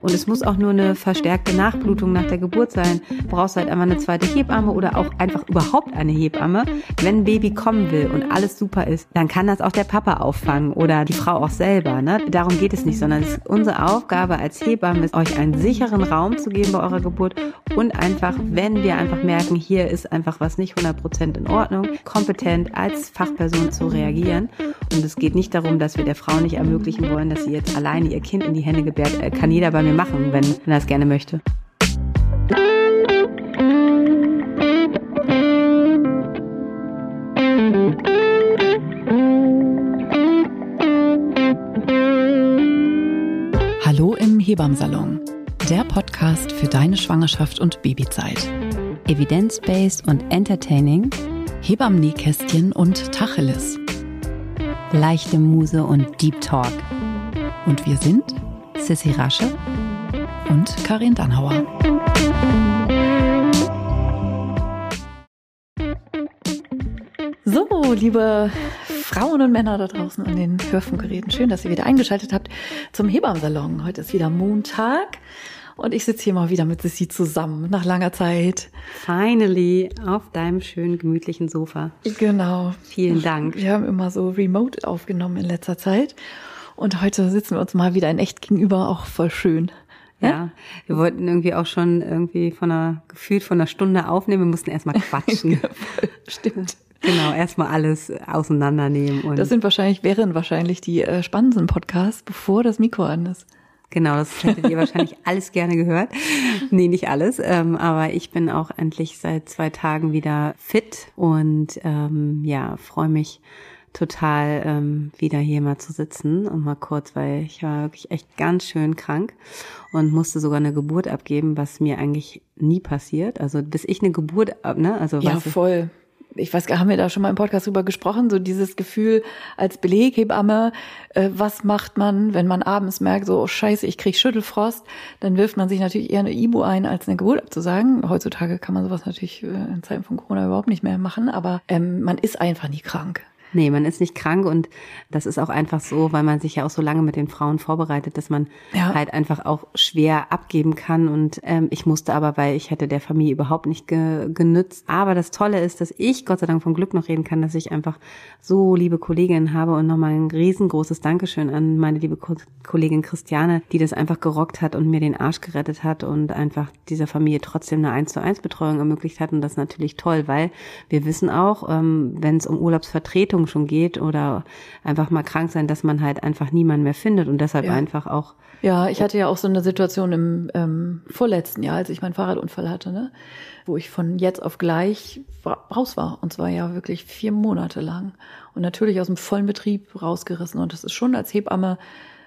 Und es muss auch nur eine verstärkte Nachblutung nach der Geburt sein. Brauchst halt einfach eine zweite Hebamme oder auch einfach überhaupt eine Hebamme. Wenn ein Baby kommen will und alles super ist, dann kann das auch der Papa auffangen oder die Frau auch selber. Ne? Darum geht es nicht, sondern es ist unsere Aufgabe als Hebamme, ist, euch einen sicheren Raum zu geben bei eurer Geburt und einfach, wenn wir einfach merken, hier ist einfach was nicht 100% in Ordnung, kompetent als Fachperson zu reagieren. Und es geht nicht darum, dass wir der Frau nicht ermöglichen wollen, dass sie jetzt alleine ihr Kind in die Hände gebärt. Äh, kann jeder bei mir machen, wenn, wenn er es gerne möchte. Hallo im Hebammsalon, der Podcast für deine Schwangerschaft und Babyzeit. Evidence-based und entertaining, Hebammenkästchen und Tacheles. leichte Muse und Deep Talk. Und wir sind Sissy Rasche. und Karin Dannhauer. So, liebe Frauen und Männer da draußen an den Hörfunkgeräten, schön, dass ihr wieder eingeschaltet habt zum Hebammsalon. Heute ist wieder Montag und ich sitze hier mal wieder mit Sissy zusammen nach langer Zeit. Finally auf deinem schönen, gemütlichen Sofa. Genau. Vielen Dank. Wir haben immer so remote aufgenommen in letzter Zeit und heute sitzen wir uns mal wieder in echt gegenüber, auch voll schön. Ja, wir wollten irgendwie auch schon irgendwie von einer, gefühlt von einer Stunde aufnehmen. Wir mussten erstmal quatschen. Stimmt. genau, erstmal alles auseinandernehmen. Und Das sind wahrscheinlich, wären wahrscheinlich die äh, spannendsten Podcasts, bevor das Mikro an ist. Genau, das hättet ihr wahrscheinlich alles gerne gehört. Nee, nicht alles. Ähm, aber ich bin auch endlich seit zwei Tagen wieder fit und ähm, ja, freue mich total ähm, wieder hier mal zu sitzen und mal kurz, weil ich war wirklich echt ganz schön krank und musste sogar eine Geburt abgeben, was mir eigentlich nie passiert. Also bis ich eine Geburt ab, ne? Also Ja, voll. Ich weiß, gar- haben wir da schon mal im Podcast drüber gesprochen, so dieses Gefühl als Beleghebamme, äh, was macht man, wenn man abends merkt, so, oh scheiße, ich krieg Schüttelfrost, dann wirft man sich natürlich eher eine Ibu ein, als eine Geburt abzusagen. Heutzutage kann man sowas natürlich äh, in Zeiten von Corona überhaupt nicht mehr machen, aber ähm, man ist einfach nie krank. Nee, man ist nicht krank und das ist auch einfach so, weil man sich ja auch so lange mit den Frauen vorbereitet, dass man Ja. halt einfach auch schwer abgeben kann. Und ähm, ich musste aber, weil ich hätte der Familie überhaupt nicht ge genützt. Aber das Tolle ist, dass ich Gott sei Dank vom Glück noch reden kann, dass ich einfach so liebe Kolleginnen habe und nochmal ein riesengroßes Dankeschön an meine liebe Ko Kollegin Christiane, die das einfach gerockt hat und mir den Arsch gerettet hat und einfach dieser Familie trotzdem eine 1 zu 1 Betreuung ermöglicht hat. Und das ist natürlich toll, weil wir wissen auch, ähm, wenn es um Urlaubsvertretung schon geht oder einfach mal krank sein, dass man halt einfach niemanden mehr findet und deshalb Ja. einfach auch Ja, ich hatte ja auch so eine Situation im ähm, vorletzten Jahr, als ich meinen Fahrradunfall hatte, ne? wo ich von jetzt auf gleich raus war. Und zwar ja wirklich vier Monate lang. Und natürlich aus dem vollen Betrieb rausgerissen. Und das ist schon als Hebamme,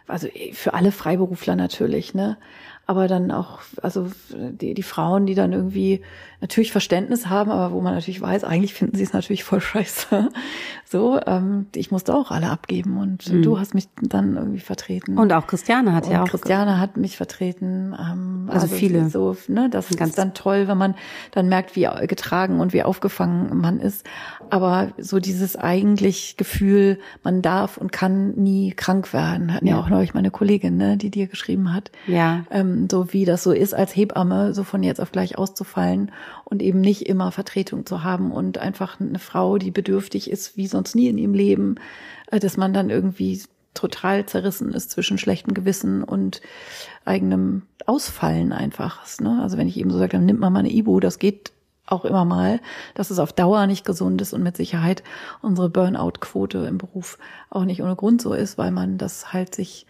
also für alle Freiberufler natürlich, ne? Aber dann auch, also die, die Frauen, die dann irgendwie natürlich Verständnis haben, aber wo man natürlich weiß, eigentlich finden sie es natürlich voll scheiße. So, ähm, ich musste auch alle abgeben und du hast mich dann irgendwie vertreten. und auch Christiane hat Und ja auch Christiane hat mich vertreten. Ähm, Also viele. So, ne, das Ganz- ist dann toll, wenn man dann merkt, wie getragen und wie aufgefangen man ist. Aber so dieses eigentlich Gefühl, man darf und kann nie krank werden, hatten ja, Ja. auch neulich meine Kollegin, ne, die dir geschrieben hat. ja Ähm, so wie das so ist, als Hebamme so von jetzt auf gleich auszufallen und eben nicht immer Vertretung zu haben und einfach eine Frau, die bedürftig ist, wie sonst nie in ihrem Leben, äh, dass man dann irgendwie total zerrissen ist zwischen schlechtem Gewissen und eigenem Ausfallen einfach. Ne? Also wenn ich eben so sage, dann nimmt man mal eine Ibu, das geht auch immer mal, dass es auf Dauer nicht gesund ist und mit Sicherheit unsere Burnout-Quote im Beruf auch nicht ohne Grund so ist, weil man das halt sich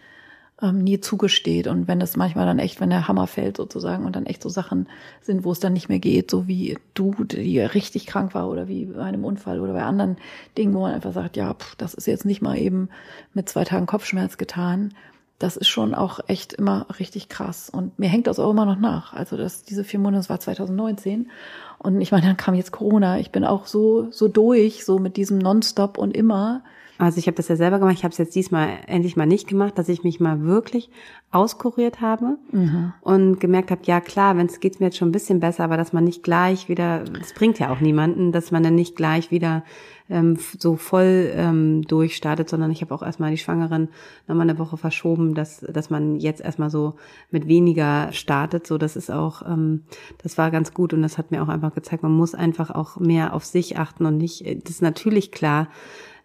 ähm, nie zugesteht. Und wenn es manchmal dann echt, wenn der Hammer fällt sozusagen und dann echt so Sachen sind, wo es dann nicht mehr geht, so wie du, die richtig krank war oder wie bei einem Unfall oder bei anderen Dingen, wo man einfach sagt, ja, pff, das ist jetzt nicht mal eben mit zwei Tagen Kopfschmerz getan. Das ist schon auch echt immer richtig krass. Und mir hängt das auch immer noch nach. Also das, diese vier Monate, das war 2019. Und ich meine, dann kam jetzt Corona. Ich bin auch so, so durch, so mit diesem Nonstop und immer. Also ich habe das ja selber gemacht. Ich habe es jetzt diesmal endlich mal nicht gemacht, dass ich mich mal wirklich auskuriert habe mhm. und gemerkt habe, ja klar, wenn es geht mir jetzt schon ein bisschen besser, aber dass man nicht gleich wieder, das bringt ja auch niemanden, dass man dann nicht gleich wieder ähm, so voll ähm, durchstartet, sondern ich habe auch erstmal die Schwangeren nochmal eine Woche verschoben, dass, dass man jetzt erstmal so mit weniger startet. So, das ist auch, ähm, das war ganz gut und das hat mir auch einfach gezeigt, man muss einfach auch mehr auf sich achten und nicht, das ist natürlich klar,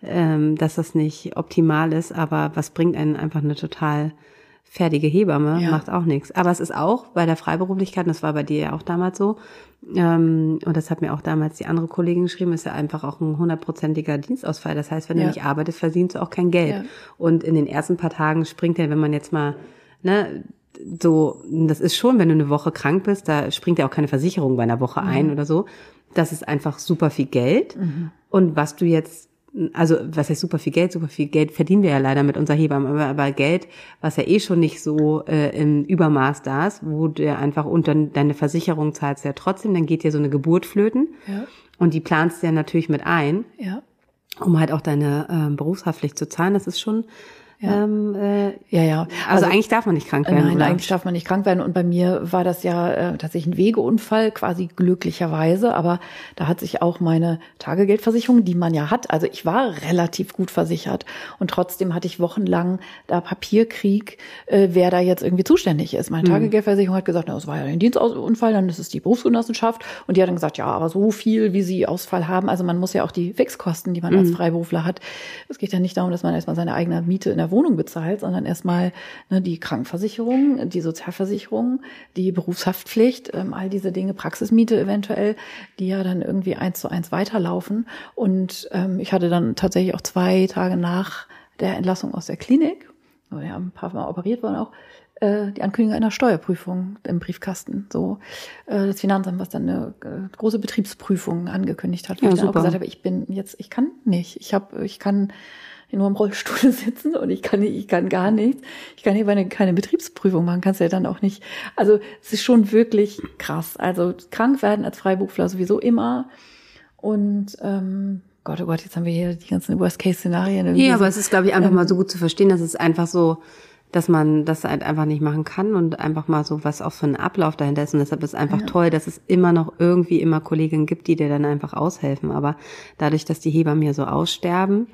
ähm, dass das nicht optimal ist, aber was bringt einen einfach eine total fertige Hebamme, ja. macht auch nichts. Aber es ist auch bei der Freiberuflichkeit, und das war bei dir ja auch damals so, ähm, und das hat mir auch damals die andere Kollegin geschrieben, ist ja einfach auch ein hundertprozentiger Dienstausfall. Das heißt, wenn ja. du nicht arbeitest, verdienst du auch kein Geld. Ja. Und in den ersten paar Tagen springt er, wenn man jetzt mal, ne, so, das ist schon, wenn du eine Woche krank bist, da springt ja auch keine Versicherung bei einer Woche mhm. ein oder so. Das ist einfach super viel Geld. Mhm. Und was du jetzt also was heißt super viel Geld, super viel Geld verdienen wir ja leider mit unserer Hebamme, aber, aber Geld, was ja eh schon nicht so äh, im Übermaß da ist, wo du einfach unter deine Versicherung zahlst ja trotzdem, dann geht dir so eine Geburt flöten ja. und die planst du ja natürlich mit ein, ja. um halt auch deine äh, Berufshaftpflicht zu zahlen. Das ist schon ja. Ähm, äh, ja, ja. Also, also, eigentlich darf man nicht krank werden. Nein, oder? eigentlich darf man nicht krank werden. Und bei mir war das ja äh, tatsächlich ein Wegeunfall, quasi glücklicherweise. Aber da hat sich auch meine Tagegeldversicherung, die man ja hat, also ich war relativ gut versichert. Und trotzdem hatte ich wochenlang da Papierkrieg, äh, wer da jetzt irgendwie zuständig ist. Meine mhm. Tagegeldversicherung hat gesagt, na, das war ja ein Dienstunfall, dann ist es die Berufsgenossenschaft. Und die hat dann gesagt, ja, aber so viel, wie sie Ausfall haben. Also man muss ja auch die Fixkosten, die man mhm. als Freiberufler hat. Es geht ja nicht darum, dass man erstmal seine eigene Miete in der Wohnung bezahlt, sondern erstmal ne, die Krankenversicherung, die Sozialversicherung, die Berufshaftpflicht, ähm, all diese Dinge, Praxismiete eventuell, die ja dann irgendwie eins zu eins weiterlaufen. Und ähm, ich hatte dann tatsächlich auch zwei Tage nach der Entlassung aus der Klinik, wo ja ein paar Mal operiert worden auch, äh, die Ankündigung einer Steuerprüfung im Briefkasten. So äh, das Finanzamt, was dann eine äh, große Betriebsprüfung angekündigt hat, wo ja, ich dann super. auch gesagt habe, ich bin jetzt, ich kann nicht, ich habe, ich kann nur im Rollstuhl sitzen und ich kann nicht, ich kann gar nichts. Ich kann hier keine, keine Betriebsprüfung machen, kannst du ja dann auch nicht. Also es ist schon wirklich krass. Also krank werden als Freiberufler sowieso immer. Und ähm, Gott, oh Gott, jetzt haben wir hier die ganzen Worst-Case-Szenarien. Ja, aber es ist, glaube ich, einfach ähm, mal so gut zu verstehen, dass es einfach so, dass man das halt einfach nicht machen kann und einfach mal so was auch für einen Ablauf dahinter ist. Und deshalb ist es einfach ja. toll, dass es immer noch irgendwie immer Kolleginnen gibt, die dir dann einfach aushelfen. Aber dadurch, dass die Hebammen hier so aussterben,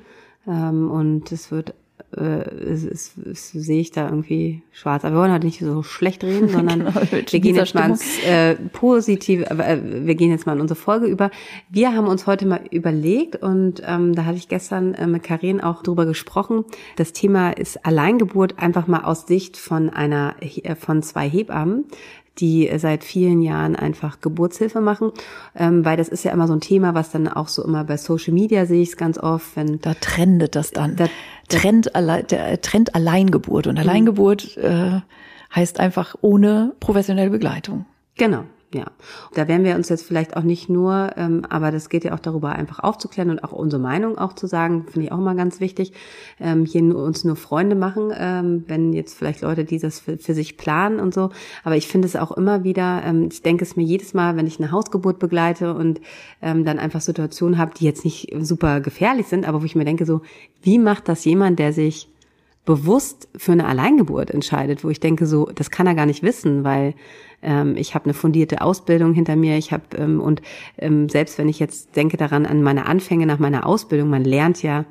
ähm, und es wird, äh, es, es, es sehe ich da irgendwie schwarz. Aber wir wollen halt nicht so schlecht reden, sondern genau, wir gehen jetzt mal ins äh, Positive, äh, wir gehen jetzt mal in unsere Folge über. Wir haben uns heute mal überlegt und ähm, da hatte ich gestern äh, mit Karin auch drüber gesprochen. Das Thema ist Alleingeburt einfach mal aus Sicht von einer, äh, von zwei Hebammen die seit vielen Jahren einfach Geburtshilfe machen, ähm, weil das ist ja immer so ein Thema, was dann auch so immer bei Social Media sehe ich es ganz oft, wenn da trendet das dann. Da, Trend, der Trend Alleingeburt und mhm. Alleingeburt äh, heißt einfach ohne professionelle Begleitung. Genau. Ja, da werden wir uns jetzt vielleicht auch nicht nur, ähm, aber das geht ja auch darüber, einfach aufzuklären und auch unsere Meinung auch zu sagen, finde ich auch mal ganz wichtig, ähm, hier nur, uns nur Freunde machen, ähm, wenn jetzt vielleicht Leute dieses für, für, sich planen und so. Aber ich finde es auch immer wieder, ähm, ich denke es mir jedes Mal, wenn ich eine Hausgeburt begleite und ähm, dann einfach Situationen habe, die jetzt nicht super gefährlich sind, aber wo ich mir denke so, wie macht das jemand, der sich bewusst für eine Alleingeburt entscheidet, wo ich denke so, das kann er gar nicht wissen, weil ähm, ich habe eine fundierte Ausbildung hinter mir. Ich habe ähm, und ähm, selbst wenn ich jetzt denke daran an meine Anfänge nach meiner Ausbildung, man lernt ja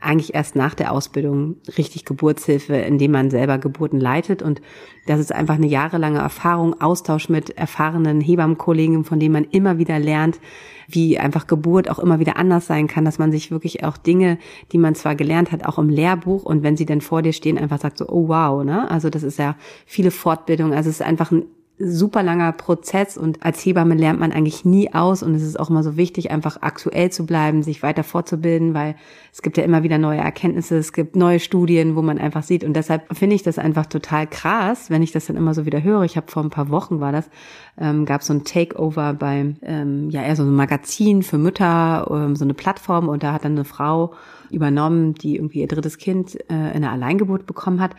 eigentlich erst nach der Ausbildung richtig Geburtshilfe, indem man selber Geburten leitet. Und das ist einfach eine jahrelange Erfahrung, Austausch mit erfahrenen Hebammenkollegen, von denen man immer wieder lernt, wie einfach Geburt auch immer wieder anders sein kann, dass man sich wirklich auch Dinge, die man zwar gelernt hat, auch im Lehrbuch und wenn sie dann vor dir stehen, einfach sagt so, oh wow, ne? Also das ist ja viele Fortbildungen. Also es ist einfach ein super langer Prozess und als Hebamme lernt man eigentlich nie aus und es ist auch immer so wichtig, einfach aktuell zu bleiben, sich weiter fortzubilden, weil es gibt ja immer wieder neue Erkenntnisse, es gibt neue Studien, wo man einfach sieht und deshalb finde ich das einfach total krass, wenn ich das dann immer so wieder höre. Ich habe vor ein paar Wochen war das, ähm, gab so ein Takeover beim, ähm, ja eher so ein Magazin für Mütter, ähm, so eine Plattform und da hat dann eine Frau übernommen, die irgendwie ihr drittes Kind äh, in einer Alleingeburt bekommen hat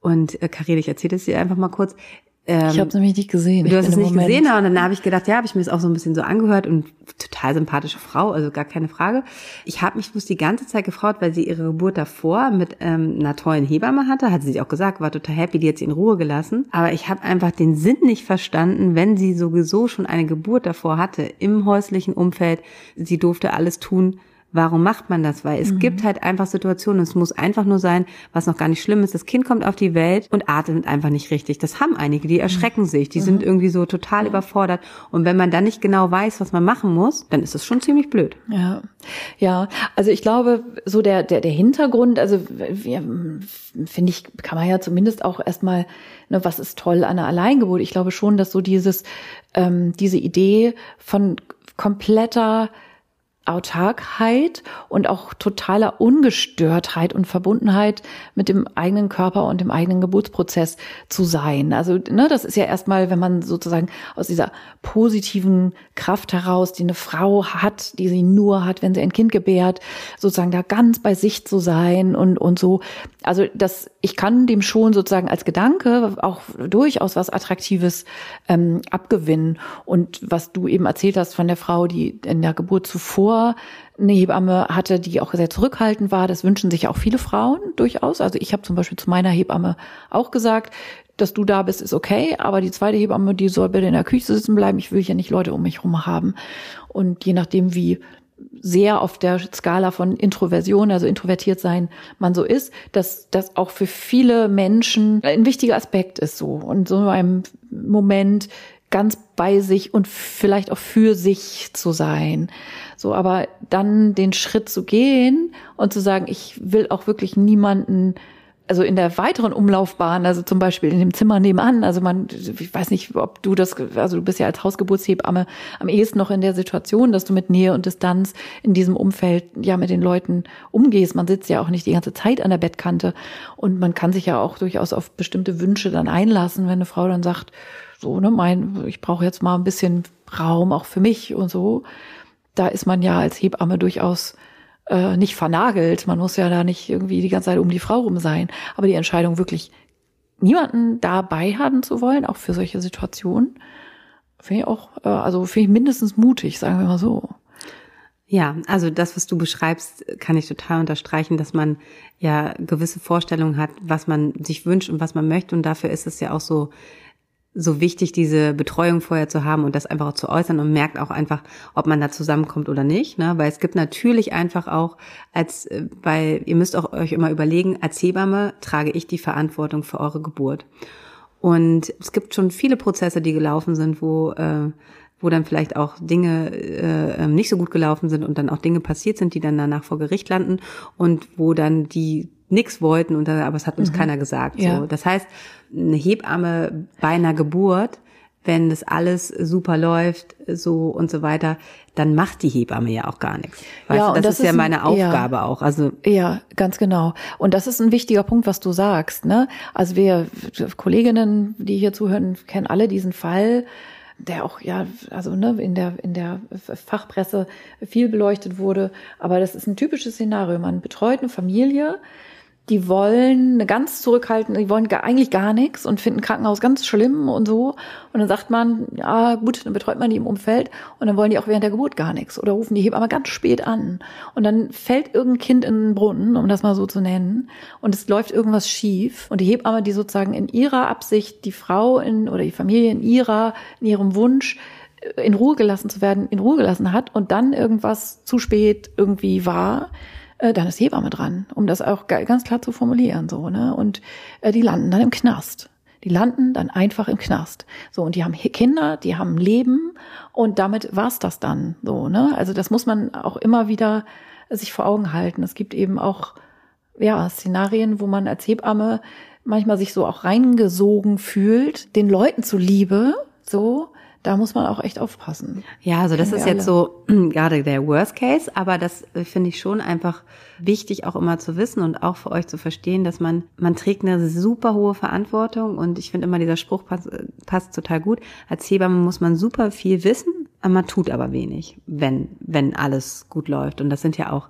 und äh, Karin, ich erzähle es dir einfach mal kurz Ähm, ich habe es nämlich nicht gesehen. Du hast es nicht Moment. gesehen, und dann habe ich gedacht, ja, habe ich mir das auch so ein bisschen so angehört und total sympathische Frau, also gar keine Frage. Ich habe mich bloß die ganze Zeit gefreut, weil sie ihre Geburt davor mit ähm, einer tollen Hebamme hatte, hat sie sich auch gesagt, war total happy, die hat sie in Ruhe gelassen. Aber ich habe einfach den Sinn nicht verstanden, wenn sie sowieso schon eine Geburt davor hatte im häuslichen Umfeld, sie durfte alles tun, Warum macht man das? Weil es mhm. gibt halt einfach Situationen, es muss einfach nur sein, was noch gar nicht schlimm ist. Das Kind kommt auf die Welt und atmet einfach nicht richtig. Das haben einige, die erschrecken mhm. sich, die mhm. sind irgendwie so total überfordert. Und wenn man dann nicht genau weiß, was man machen muss, dann ist es schon ziemlich blöd. Ja, ja. Also ich glaube, so der der der Hintergrund, also finde ich, kann man ja zumindest auch erstmal, ne, was ist toll an der Alleingeburt? Ich glaube schon, dass so dieses ähm, diese Idee von kompletter Autarkheit und auch totaler Ungestörtheit und Verbundenheit mit dem eigenen Körper und dem eigenen Geburtsprozess zu sein. Also, ne, das ist ja erstmal, wenn man sozusagen aus dieser positiven Kraft heraus, die eine Frau hat, die sie nur hat, wenn sie ein Kind gebärt, sozusagen da ganz bei sich zu sein und, und so. Also, das, ich kann dem schon sozusagen als Gedanke auch durchaus was Attraktives ähm, abgewinnen. Und was du eben erzählt hast von der Frau, die in der Geburt zuvor eine Hebamme hatte, die auch sehr zurückhaltend war. Das wünschen sich auch viele Frauen durchaus. Also ich habe zum Beispiel zu meiner Hebamme auch gesagt, dass du da bist, ist okay, aber die zweite Hebamme, die soll bitte in der Küche sitzen bleiben. Ich will ja nicht Leute um mich herum haben. Und je nachdem, wie sehr auf der Skala von Introversion, also introvertiert sein, man so ist, dass das auch für viele Menschen ein wichtiger Aspekt ist so. Und so einem Moment ganz bei sich und vielleicht auch für sich zu sein. So, aber dann den Schritt zu gehen und zu sagen, ich will auch wirklich niemanden also in der weiteren Umlaufbahn, also zum Beispiel in dem Zimmer nebenan, also man, ich weiß nicht, ob du das, also du bist ja als Hausgeburtshebamme am ehesten noch in der Situation, dass du mit Nähe und Distanz in diesem Umfeld ja mit den Leuten umgehst. Man sitzt ja auch nicht die ganze Zeit an der Bettkante und man kann sich ja auch durchaus auf bestimmte Wünsche dann einlassen, wenn eine Frau dann sagt, so, ne, mein, ich brauche jetzt mal ein bisschen Raum auch für mich und so. Da ist man ja als Hebamme durchaus äh, nicht vernagelt. Man muss ja da nicht irgendwie die ganze Zeit um die Frau rum sein. Aber die Entscheidung wirklich niemanden dabei haben zu wollen, auch für solche Situationen, finde ich auch, äh, also finde ich mindestens mutig, sagen wir mal so. Ja, also das, was du beschreibst, kann ich total unterstreichen, dass man ja gewisse Vorstellungen hat, was man sich wünscht und was man möchte. Und dafür ist es ja auch so so wichtig, diese Betreuung vorher zu haben und das einfach auch zu äußern und merkt auch einfach, ob man da zusammenkommt oder nicht. Ne? Weil es gibt natürlich einfach auch, als äh, weil ihr müsst auch euch immer überlegen, als Hebamme trage ich die Verantwortung für eure Geburt. Und es gibt schon viele Prozesse, die gelaufen sind, wo äh, wo dann vielleicht auch Dinge äh, ähm, nicht so gut gelaufen sind und dann auch Dinge passiert sind, die dann danach vor Gericht landen und wo dann die nix wollten und dann, aber es hat uns mhm. keiner gesagt. Ja. So. Das heißt, eine Hebamme bei einer Geburt, wenn das alles super läuft, so und so weiter, dann macht die Hebamme ja auch gar nichts. Weißt ja, du, das, das ist, ist ja meine Aufgabe ja, auch. Also ja, ganz genau. Und das ist ein wichtiger Punkt, was du sagst. Ne? Also wir Kolleginnen, die hier zuhören, kennen alle diesen Fall der auch ja also ne in der in der Fachpresse viel beleuchtet wurde. Aber das ist ein typisches Szenario. Man betreut eine Familie die wollen eine ganz zurückhalten, die wollen gar, eigentlich gar nichts und finden Krankenhaus ganz schlimm und so. Und dann sagt man, ja gut, dann betreut man die im Umfeld und dann wollen die auch während der Geburt gar nichts oder rufen die Hebamme ganz spät an. Und dann fällt irgendein Kind in den Brunnen, um das mal so zu nennen, und es läuft irgendwas schief. Und die Hebamme, die sozusagen in ihrer Absicht die Frau in oder die Familie in ihrer, in ihrem Wunsch äh, in Ruhe gelassen zu werden, in Ruhe gelassen hat und dann irgendwas zu spät irgendwie war, äh, dann ist Hebamme dran, um das auch ganz klar zu formulieren, so, ne? Und äh, die landen dann im Knast. Die landen dann einfach im Knast. So, und die haben Kinder, die haben Leben und damit war's das dann, so, ne? Also das muss man auch immer wieder sich vor Augen halten. Es gibt eben auch, ja, Szenarien, wo man als Hebamme manchmal sich so auch reingesogen fühlt, den Leuten zuliebe, so, da muss man auch echt aufpassen. Ja, also das ist jetzt so gerade der Worst Case, aber das äh, finde ich schon einfach wichtig auch immer zu wissen und auch für euch zu verstehen, dass man, man trägt eine super hohe Verantwortung und ich finde immer dieser Spruch passt, passt total gut. Als Hebamme muss man super viel wissen, man tut aber wenig, wenn, wenn alles gut läuft. Und das sind ja auch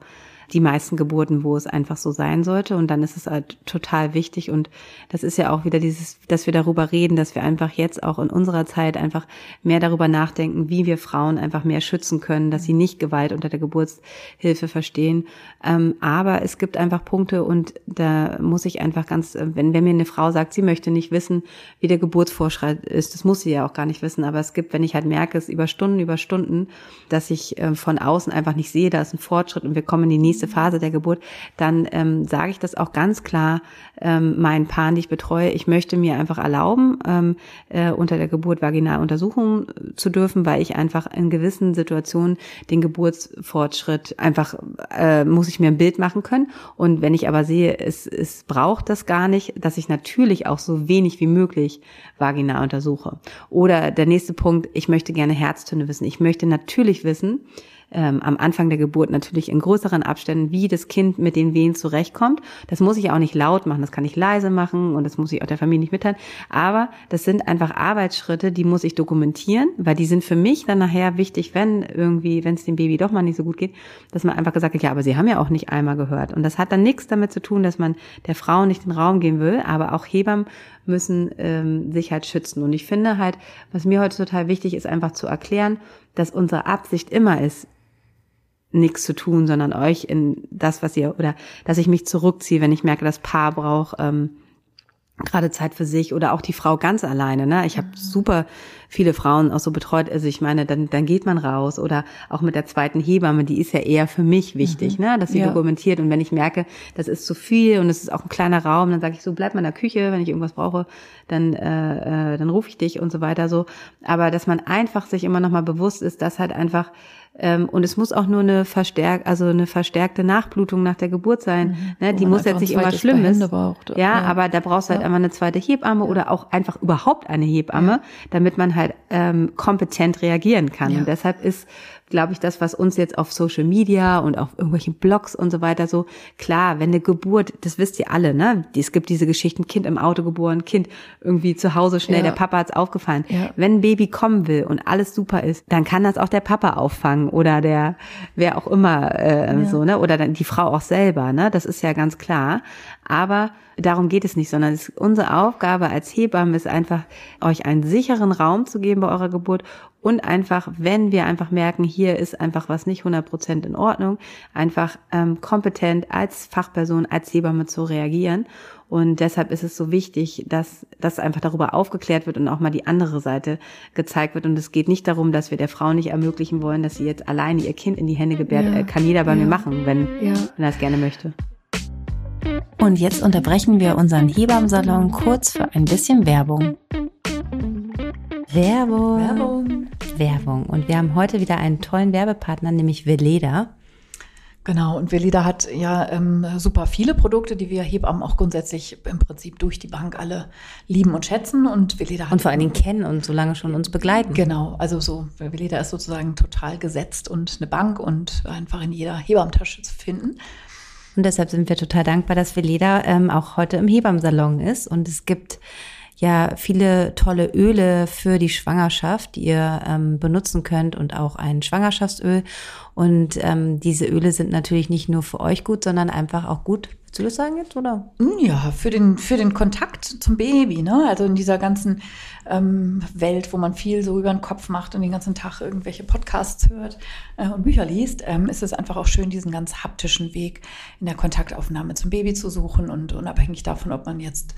die meisten Geburten, wo es einfach so sein sollte. Und dann ist es halt total wichtig. Und das ist ja auch wieder dieses, dass wir darüber reden, dass wir einfach jetzt auch in unserer Zeit einfach mehr darüber nachdenken, wie wir Frauen einfach mehr schützen können, dass sie nicht Gewalt unter der Geburtshilfe verstehen. Ähm, aber es gibt einfach Punkte und da muss ich einfach ganz, wenn, wenn mir eine Frau sagt, sie möchte nicht wissen, wie der Geburtsvorschritt ist, das muss sie ja auch gar nicht wissen, aber es gibt, wenn ich halt merke, es über Stunden, über Stunden, dass ich äh, von außen einfach nicht sehe, da ist ein Fortschritt und wir kommen in die nächste Phase der Geburt, dann ähm, sage ich das auch ganz klar ähm, meinen Paaren, die ich betreue. Ich möchte mir einfach erlauben, ähm, äh, unter der Geburt vaginal untersuchen zu dürfen, weil ich einfach in gewissen Situationen den Geburtsfortschritt einfach äh, muss ich mir ein Bild machen können. Und wenn ich aber sehe, es, es braucht das gar nicht, dass ich natürlich auch so wenig wie möglich vaginal untersuche. Oder der nächste Punkt, ich möchte gerne Herztöne wissen. Ich möchte natürlich wissen, ähm, am Anfang der Geburt natürlich in größeren Abständen, wie das Kind mit den Wehen zurechtkommt. Das muss ich auch nicht laut machen, das kann ich leise machen und das muss ich auch der Familie nicht mitteilen. Aber das sind einfach Arbeitsschritte, die muss ich dokumentieren, weil die sind für mich dann nachher wichtig, wenn irgendwie, wenn es dem Baby doch mal nicht so gut geht, dass man einfach gesagt hat, ja, aber sie haben ja auch nicht einmal gehört. Und das hat dann nichts damit zu tun, dass man der Frau nicht den Raum geben will, aber auch Hebammen müssen ähm, sich halt schützen. Und ich finde halt, was mir heute total wichtig ist, einfach zu erklären, dass unsere Absicht immer ist, nichts zu tun, sondern euch in das, was ihr, oder dass ich mich zurückziehe, wenn ich merke, das Paar braucht ähm, gerade Zeit für sich oder auch die Frau ganz alleine. Ne? Ich habe mhm. super viele Frauen auch so betreut. Also ich meine, dann, dann geht man raus oder auch mit der zweiten Hebamme, die ist ja eher für mich wichtig, mhm. ne? dass sie ja. dokumentiert. Und wenn ich merke, das ist zu viel und es ist auch ein kleiner Raum, dann sage ich so, bleib mal in der Küche, wenn ich irgendwas brauche, dann, äh, äh, dann rufe ich dich und so weiter so. Aber dass man einfach sich immer noch mal bewusst ist, dass halt einfach und es muss auch nur eine verstärk, also eine verstärkte Nachblutung nach der Geburt sein. Mhm. Ne? Die muss jetzt nicht immer schlimm ist. Ja, ja, aber da brauchst du halt ja. einfach eine zweite Hebamme ja. oder auch einfach überhaupt eine Hebamme, damit man halt ähm, kompetent reagieren kann. Und deshalb ist glaube ich, das, was uns jetzt auf Social Media und auf irgendwelchen Blogs und so weiter so, klar, wenn eine Geburt, das wisst ihr alle, ne? Es gibt diese Geschichten, Kind im Auto geboren, Kind irgendwie zu Hause schnell, ja. der Papa hat's aufgefallen. Ja. Wenn ein Baby kommen will und alles super ist, dann kann das auch der Papa auffangen oder der, wer auch immer, äh, ja. so, ne? Oder dann die Frau auch selber, ne? Das ist ja ganz klar. Aber darum geht es nicht, sondern es ist unsere Aufgabe als Hebamme ist einfach, euch einen sicheren Raum zu geben bei eurer Geburt und einfach, wenn wir einfach merken, hier ist einfach was nicht 100 Prozent in Ordnung, einfach ähm, kompetent als Fachperson, als Hebamme zu reagieren. Und deshalb ist es so wichtig, dass das einfach darüber aufgeklärt wird und auch mal die andere Seite gezeigt wird. Und es geht nicht darum, dass wir der Frau nicht ermöglichen wollen, dass sie jetzt alleine ihr Kind in die Hände gebärt. Ja. Äh, kann jeder bei ja. mir machen, wenn, ja. wenn er es gerne möchte. Und jetzt unterbrechen wir unseren Hebammsalon kurz für ein bisschen Werbung. Werbung. Werbung. Werbung. Und wir haben heute wieder einen tollen Werbepartner, nämlich Veleda. Genau, und Veleda hat ja ähm, super viele Produkte, die wir Hebammen auch grundsätzlich im Prinzip durch die Bank alle lieben und schätzen. Und Veleda hat. Und vor allen Dingen kennen und so lange schon uns begleiten. Genau, also so, Veleda ist sozusagen total gesetzt und eine Bank und einfach in jeder Hebammentasche zu finden. Und deshalb sind wir total dankbar, dass Veleda ähm, auch heute im Hebammsalon ist. Und es gibt ja viele tolle Öle für die Schwangerschaft, die ihr ähm, benutzen könnt und auch ein Schwangerschaftsöl. Und ähm, diese Öle sind natürlich nicht nur für euch gut, sondern einfach auch gut. Willst du das sagen jetzt, oder? Hm, ja, für den, für den Kontakt zum Baby, ne? Also in dieser ganzen ähm, Welt, wo man viel so über den Kopf macht und den ganzen Tag irgendwelche Podcasts hört äh, und Bücher liest, ähm, ist es einfach auch schön, diesen ganz haptischen Weg in der Kontaktaufnahme zum Baby zu suchen und unabhängig davon, ob man jetzt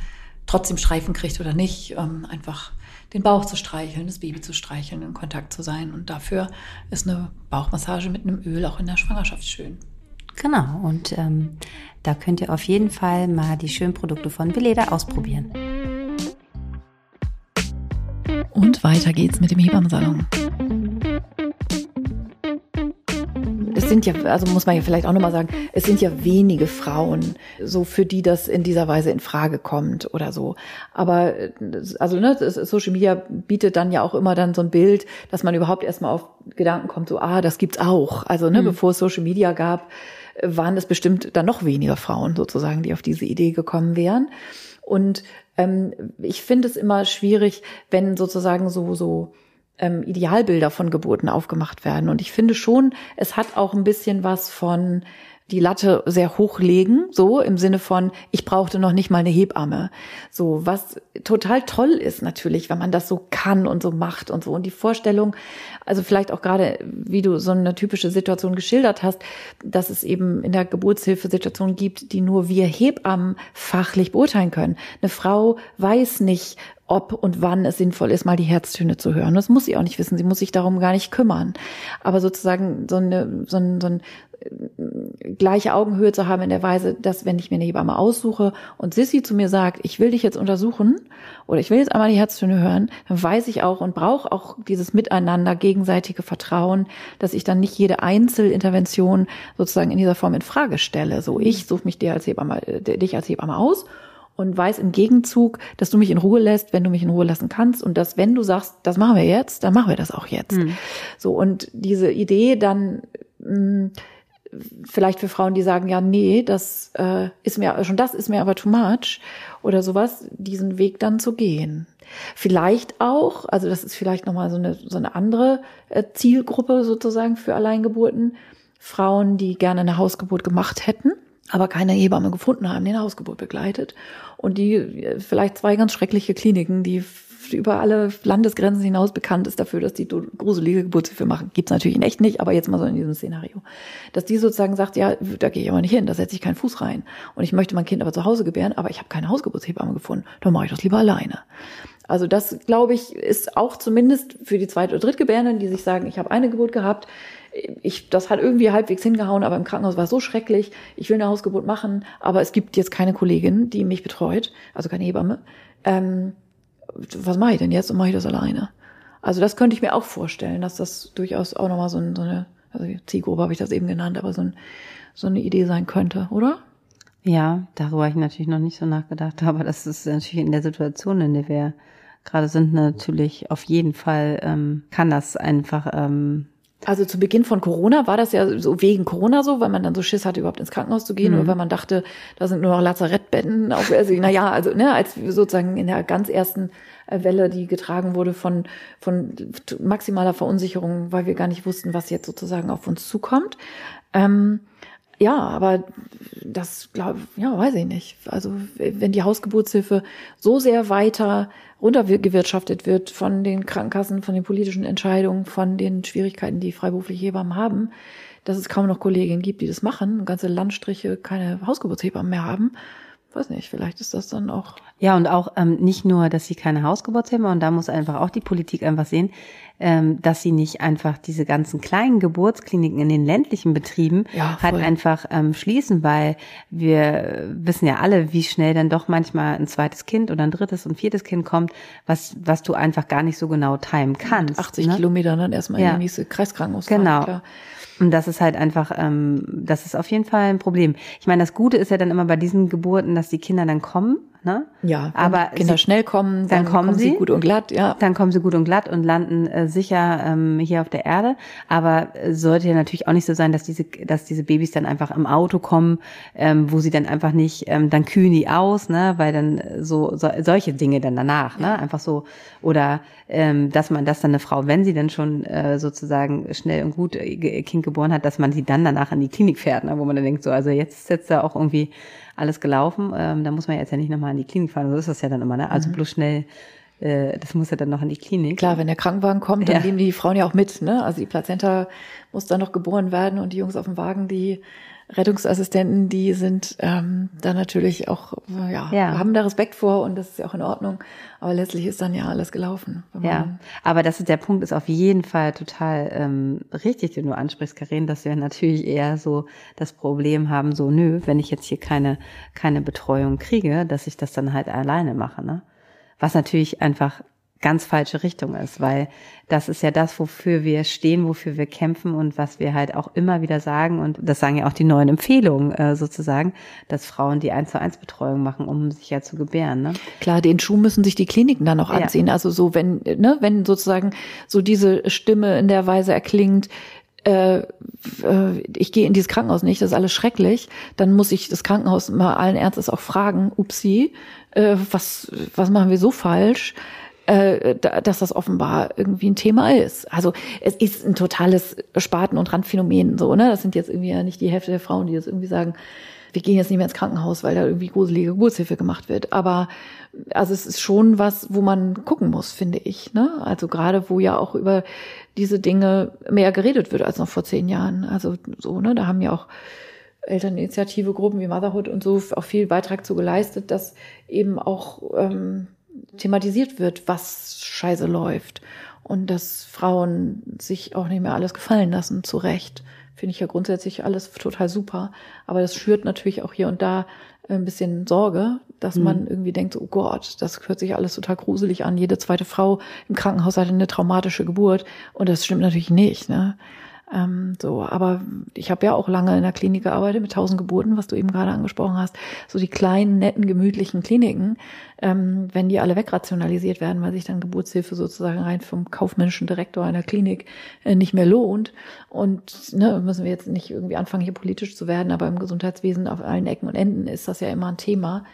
trotzdem Streifen kriegt oder nicht, ähm, einfach den Bauch zu streicheln, das Baby zu streicheln, in Kontakt zu sein. Und dafür ist eine Bauchmassage mit einem Öl auch in der Schwangerschaft schön. Genau, und ähm, da könnt ihr auf jeden Fall mal die schönen Produkte von Beleda ausprobieren. Und weiter geht's mit dem Hebammsalon. Sind ja, also muss man ja vielleicht auch nochmal sagen, es sind ja wenige Frauen, so für die das in dieser Weise in Frage kommt oder so. Aber also ne, Social Media bietet dann ja auch immer dann so ein Bild, dass man überhaupt erstmal auf Gedanken kommt, so, ah, das gibt's auch. Also ne, mhm. bevor es Social Media gab, waren es bestimmt dann noch weniger Frauen sozusagen, die auf diese Idee gekommen wären. Und ähm, ich finde es immer schwierig, wenn sozusagen so, so ähm, Idealbilder von Geburten aufgemacht werden. Und ich finde schon, es hat auch ein bisschen was von die Latte sehr hoch legen, so im Sinne von, ich brauchte noch nicht mal eine Hebamme. So, was total toll ist natürlich, wenn man das so kann und so macht und so. Und die Vorstellung, also vielleicht auch gerade, wie du so eine typische Situation geschildert hast, dass es eben in der Geburtshilfesituation gibt, die nur wir Hebammen fachlich beurteilen können. Eine Frau weiß nicht, ob und wann es sinnvoll ist, mal die Herztöne zu hören. Das muss sie auch nicht wissen. Sie muss sich darum gar nicht kümmern. Aber sozusagen so eine, so ein, so ein äh, gleiche Augenhöhe zu haben in der Weise, dass wenn ich mir eine Hebamme aussuche und Sissy zu mir sagt, ich will dich jetzt untersuchen oder ich will jetzt einmal die Herztöne hören, dann weiß ich auch und brauche auch dieses Miteinander, gegenseitige Vertrauen, dass ich dann nicht jede Einzelintervention sozusagen in dieser Form in Frage stelle. So, ich suche mich dir als Hebamme, äh, dich als Hebamme aus und weiß im Gegenzug, dass du mich in Ruhe lässt, wenn du mich in Ruhe lassen kannst und dass wenn du sagst, das machen wir jetzt, dann machen wir das auch jetzt. Mhm. So und diese Idee dann mh, mm, vielleicht für Frauen, die sagen, ja, nee, das äh, ist mir schon das ist mir aber too much oder sowas, diesen Weg dann zu gehen. Vielleicht auch, also das ist vielleicht nochmal so eine, so eine andere äh, Zielgruppe sozusagen für Alleingeburten, Frauen, die gerne eine Hausgeburt gemacht hätten aber keine Hebamme gefunden haben, eine Hausgeburt begleitet. Und die vielleicht zwei ganz schreckliche Kliniken, die über alle Landesgrenzen hinaus bekannt ist dafür, dass die gruselige Geburtshilfe machen. Gibt's natürlich in echt nicht, aber jetzt mal so in diesem Szenario. Dass die sozusagen sagt, ja, da gehe ich aber nicht hin, da setze ich keinen Fuß rein. Und ich möchte mein Kind aber zu Hause gebären, aber ich habe keine Hausgeburtshebamme gefunden. Dann mache ich das lieber alleine. Also das, glaube ich, ist auch zumindest für die Zweit- oder Drittgebärenden, die sich sagen, ich habe eine Geburt gehabt, ich, das hat irgendwie halbwegs hingehauen, aber im Krankenhaus war es so schrecklich. Ich will eine Hausgeburt machen, aber es gibt jetzt keine Kollegin, die mich betreut, also keine Hebamme. Ähm, was mache ich denn jetzt und mache ich das alleine? Also das könnte ich mir auch vorstellen, dass das durchaus auch nochmal so, ein, so eine, also Zielgruppe habe ich das eben genannt, aber so, ein, so eine Idee sein könnte, oder? Ja, darüber habe ich natürlich noch nicht so nachgedacht, aber das ist natürlich in der Situation, in der wir gerade sind, natürlich auf jeden Fall ähm, kann das einfach ähm, also zu Beginn von Corona war das ja so wegen Corona so, weil man dann so Schiss hatte, überhaupt ins Krankenhaus zu gehen mhm. oder weil man dachte, da sind nur noch Lazarettbetten. Auf, also, naja, also ne, als sozusagen in der ganz ersten äh, Welle, die getragen wurde von, von maximaler Verunsicherung, weil wir gar nicht wussten, was jetzt sozusagen auf uns zukommt. Ähm, ja, aber das glaube ja, weiß ich nicht. Also wenn die Hausgeburtshilfe so sehr weiter runtergewirtschaftet wird von den Krankenkassen, von den politischen Entscheidungen, von den Schwierigkeiten, die freiberufliche Hebammen haben, dass es kaum noch Kolleginnen gibt, die das machen, ganze Landstriche keine Hausgeburtshebammen mehr haben, weiß nicht, vielleicht ist das dann auch. Ja, und auch ähm, nicht nur, dass sie keine Hausgeburtshilfe und da muss einfach auch die Politik einfach sehen, ähm, dass sie nicht einfach diese ganzen kleinen Geburtskliniken in den ländlichen Betrieben ja, halt einfach ähm, schließen, weil wir wissen ja alle, wie schnell dann doch manchmal ein zweites Kind oder ein drittes und viertes Kind kommt, was, was du einfach gar nicht so genau timen kannst. 80 ne? Kilometer dann erstmal ja. in die nächste Kreiskrankenhaus. Genau. Klar. Und das ist halt einfach, ähm, das ist auf jeden Fall ein Problem. Ich meine, das Gute ist ja dann immer bei diesen Geburten, dass die Kinder dann kommen. Ne? Ja, aber Kinder sie, schnell kommen, dann, dann kommen, kommen sie, sie, gut und glatt, ja. Dann kommen sie gut und glatt und landen äh, sicher ähm, hier auf der Erde. Aber äh, sollte ja natürlich auch nicht so sein, dass diese, dass diese Babys dann einfach im Auto kommen, ähm, wo sie dann einfach nicht, ähm, dann kühlen die aus, ne, weil dann so, so solche Dinge dann danach, ne, einfach so oder ähm, dass man, dass dann eine Frau, wenn sie dann schon äh, sozusagen schnell und gut äh, Kind geboren hat, dass man sie dann danach in die Klinik fährt, ne, wo man dann denkt so, also jetzt ist jetzt da auch irgendwie alles gelaufen. Ähm, da muss man jetzt ja nicht nochmal in die Klinik fahren. So ist das ja dann immer, ne? Also mhm. bloß schnell äh, das muss ja dann noch in die Klinik. Klar, wenn der Krankenwagen kommt, dann ja. nehmen die Frauen ja auch mit. Ne? Also die Plazenta muss dann noch geboren werden und die Jungs auf dem Wagen, die Rettungsassistenten, die sind ähm, da natürlich auch, ja, ja, haben da Respekt vor und das ist ja auch in Ordnung. Aber letztlich ist dann ja alles gelaufen. Ja, aber das ist der Punkt ist auf jeden Fall total ähm, richtig, den du ansprichst, Karin, dass wir natürlich eher so das Problem haben, so nö, wenn ich jetzt hier keine keine Betreuung kriege, dass ich das dann halt alleine mache, ne? Was natürlich einfach ganz falsche Richtung ist, weil das ist ja das, wofür wir stehen, wofür wir kämpfen und was wir halt auch immer wieder sagen und das sagen ja auch die neuen Empfehlungen äh, sozusagen, dass Frauen die eins zu eins Betreuung machen, um sich ja zu gebären. Ne? Klar, den Schuh müssen sich die Kliniken dann auch anziehen. Ja. Also so wenn ne, wenn sozusagen so diese Stimme in der Weise erklingt, äh, äh, ich gehe in dieses Krankenhaus nicht, das ist alles schrecklich, dann muss ich das Krankenhaus mal allen Ernstes auch fragen, upsi, äh, was, was machen wir so falsch? äh, dass das offenbar irgendwie ein Thema ist. Also es ist ein totales Spaten- und Randphänomen so, ne? Das sind jetzt irgendwie ja nicht die Hälfte der Frauen, die jetzt irgendwie sagen, wir gehen jetzt nicht mehr ins Krankenhaus, weil da irgendwie gruselige Geburtshilfe gemacht wird. Aber also es ist schon was, wo man gucken muss, finde ich. Ne? Also gerade wo ja auch über diese Dinge mehr geredet wird als noch vor zehn Jahren. Also so, ne, da haben ja auch Elterninitiative, Gruppen wie Motherhood und so auch viel Beitrag zu geleistet, dass eben auch ähm, thematisiert wird, was scheiße läuft und dass Frauen sich auch nicht mehr alles gefallen lassen, zu Recht. Finde ich ja grundsätzlich alles total super. Aber das schürt natürlich auch hier und da ein bisschen Sorge, dass mhm. man irgendwie denkt, oh Gott, das hört sich alles total gruselig an. Jede zweite Frau im Krankenhaus hatte eine traumatische Geburt. Und das stimmt natürlich nicht. Ne? Ähm, so, aber ich habe ja auch lange in der Klinik gearbeitet mit tausend Geburten, was du eben gerade angesprochen hast. So die kleinen, netten, gemütlichen Kliniken, ähm, wenn die alle wegrationalisiert werden, weil sich dann Geburtshilfe sozusagen rein vom kaufmännischen Direktor einer Klinik äh, nicht mehr lohnt. Und ne, müssen wir jetzt nicht irgendwie anfangen, hier politisch zu werden, aber im Gesundheitswesen auf allen Ecken und Enden ist das ja immer ein Thema.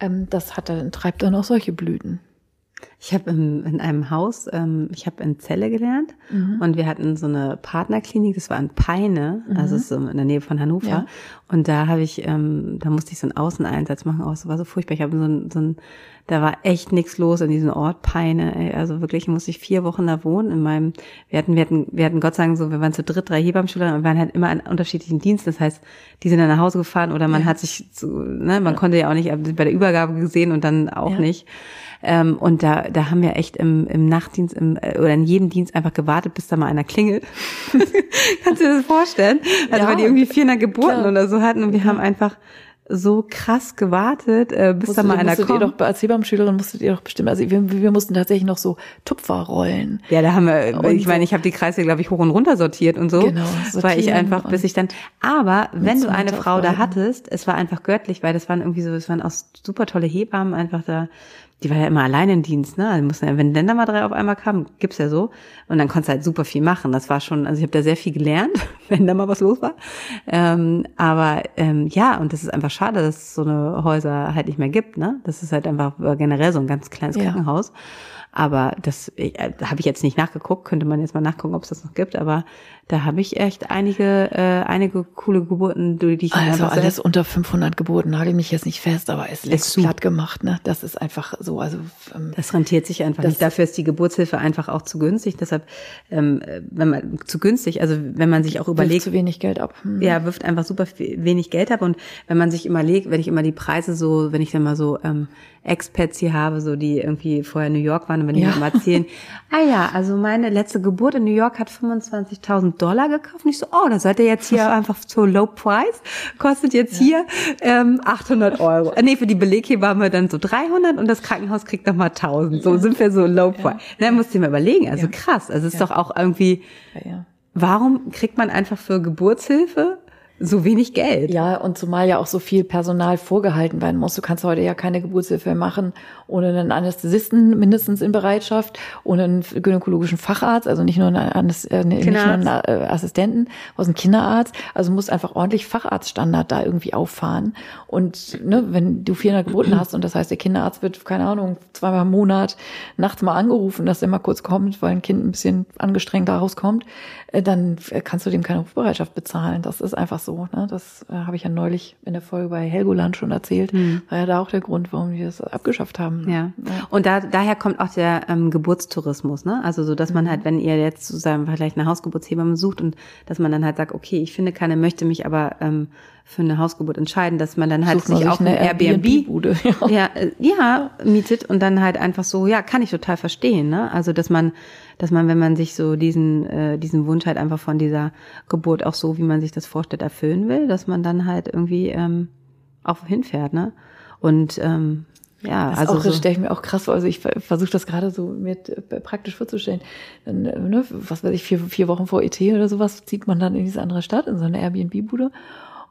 Ähm, das hat dann, treibt dann auch solche Blüten. Ich habe in einem Haus, ähm, ich habe in Celle gelernt mhm. und wir hatten so eine Partnerklinik, das war in Peine, mhm. also so in der Nähe von Hannover. Ja. Und da habe ich, ähm, da musste ich so einen Außeneinsatz machen, auch oh, war so furchtbar. Ich habe so ein, so ein, da war echt nichts los in diesem Ort Peine. Ey. Also wirklich musste ich vier Wochen da wohnen. In meinem, wir hatten, wir hatten, wir hatten Gott sagen so, wir waren zu dritt, drei Hebammschüler und wir waren halt immer an unterschiedlichen Diensten. Das heißt, die sind dann nach Hause gefahren oder man ja. hat sich, zu, ne, man ja. konnte ja auch nicht bei der Übergabe gesehen und dann auch nicht. Ähm, und da, da haben wir echt im, im Nachtdienst im, äh, oder in jedem Dienst einfach gewartet, bis da mal einer klingelt. Kannst du dir das vorstellen? Also ja, weil die irgendwie 400 Geburten klar. oder so hatten und wir haben einfach so krass gewartet, äh, bis da mal einer kommt. Ihr doch, als Hebammenschülerin musstet ihr doch bestimmt, also wir, wir mussten tatsächlich noch so Tupfer rollen. Ja, da haben wir, und ich meine, ich habe die Kreise, glaube ich, hoch und runter sortiert und so. Genau. Weil ich einfach, bis ich dann, aber wenn du eine Frau da hattest, es war einfach göttlich, weil das waren irgendwie so, es waren auch super tolle Hebammen einfach da die war ja immer allein im Dienst, ne? Also mussten ja, wenn dann da mal drei auf einmal kamen, gibt's ja so. Und dann konntest du halt super viel machen. Das war schon, also ich habe da sehr viel gelernt, wenn da mal was los war. Ähm, aber ähm, ja, und das ist einfach schade, dass es so eine Häuser halt nicht mehr gibt, ne? Das ist halt einfach generell so ein ganz kleines ja. Krankenhaus. Aber das äh, habe ich jetzt nicht nachgeguckt, könnte man jetzt mal nachgucken, ob es das noch gibt. Aber da habe ich echt einige, äh, einige coole Geburten, die ich Also alles unter 500 Geburten, nagel mich jetzt nicht fest, aber es ist platt gemacht, ne? Das ist einfach so, also. Ähm, das rentiert sich einfach nicht. Dafür ist die Geburtshilfe einfach auch zu günstig. Deshalb, ähm, wenn man, zu günstig, also wenn man sich auch überlegt. zu wenig Geld ab. Hm. Ja, wirft einfach super wenig Geld ab. Und wenn man sich überlegt, wenn ich immer die Preise so, wenn ich dann mal so, ähm, Expats hier habe, so die irgendwie vorher in New York waren und wenn die ja. mal erzählen, ah ja, also meine letzte Geburt in New York hat 25.000 Dollar gekauft. Und ich so, oh, da seid ihr jetzt hier einfach so low price, kostet jetzt ja. hier ähm, 800 Euro. Äh, nee, für die Beleghebamme dann so 300 und das Krankenhaus kriegt nochmal 1000. So sind wir so low price. Ja. Na, musst du dir mal überlegen, also krass. Also es ist doch auch irgendwie, warum kriegt man einfach für Geburtshilfe so wenig Geld. Ja, und zumal ja auch so viel Personal vorgehalten werden muss. Du kannst heute ja keine Geburtshilfe machen ohne einen Anästhesisten mindestens in Bereitschaft, ohne einen gynäkologischen Facharzt, also nicht nur einen, Anäst äh, nicht nur einen äh, Assistenten, aus einem Kinderarzt. Also musst einfach ordentlich Facharztstandard da irgendwie auffahren. Und ne, wenn du 400 Geburten hast und das heißt, der Kinderarzt wird, keine Ahnung, zweimal im Monat nachts mal angerufen, dass er mal kurz kommt, weil ein Kind ein bisschen angestrengt da rauskommt, äh, dann kannst du dem keine Rufbereitschaft bezahlen. Das ist einfach so. Ne? Das äh, habe ich ja neulich in der Folge bei Helgoland schon erzählt. Mhm. War ja da auch der Grund, warum wir das abgeschafft haben. Ja. Und da, daher kommt auch der ähm, Geburtstourismus, ne? Also so, dass man halt, wenn ihr jetzt sozusagen vielleicht eine Hausgeburtshebamme sucht und dass man dann halt sagt, okay, ich finde keine, möchte mich aber ähm, für eine Hausgeburt entscheiden, dass man dann halt Such sich auch eine Airbnb, Bude, ja. Ja, äh, ja, mietet und dann halt einfach so, ja, kann ich total verstehen, ne? Also dass man, dass man, wenn man sich so diesen äh, diesen Wunsch halt einfach von dieser Geburt auch so, wie man sich das vorstellt, erfüllen will, dass man dann halt irgendwie ähm, auch hinfährt, ne? Und ähm, ja, das also auch, so. stelle ich mir auch krass vor. Also ich versuche das gerade so mir äh, praktisch vorzustellen. Dann, äh, ne, was weiß ich, vier, vier Wochen vor ET oder sowas zieht man dann in diese andere Stadt, in so eine Airbnb-Bude.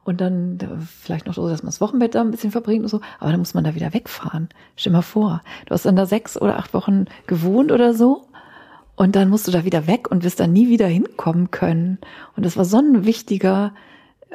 Und dann vielleicht noch so, dass man das Wochenbett da ein bisschen verbringt und so. Aber dann muss man da wieder wegfahren. Stell mal vor, du hast dann da sechs oder acht Wochen gewohnt oder so. Und dann musst du da wieder weg und wirst dann nie wieder hinkommen können. Und das war so ein wichtiger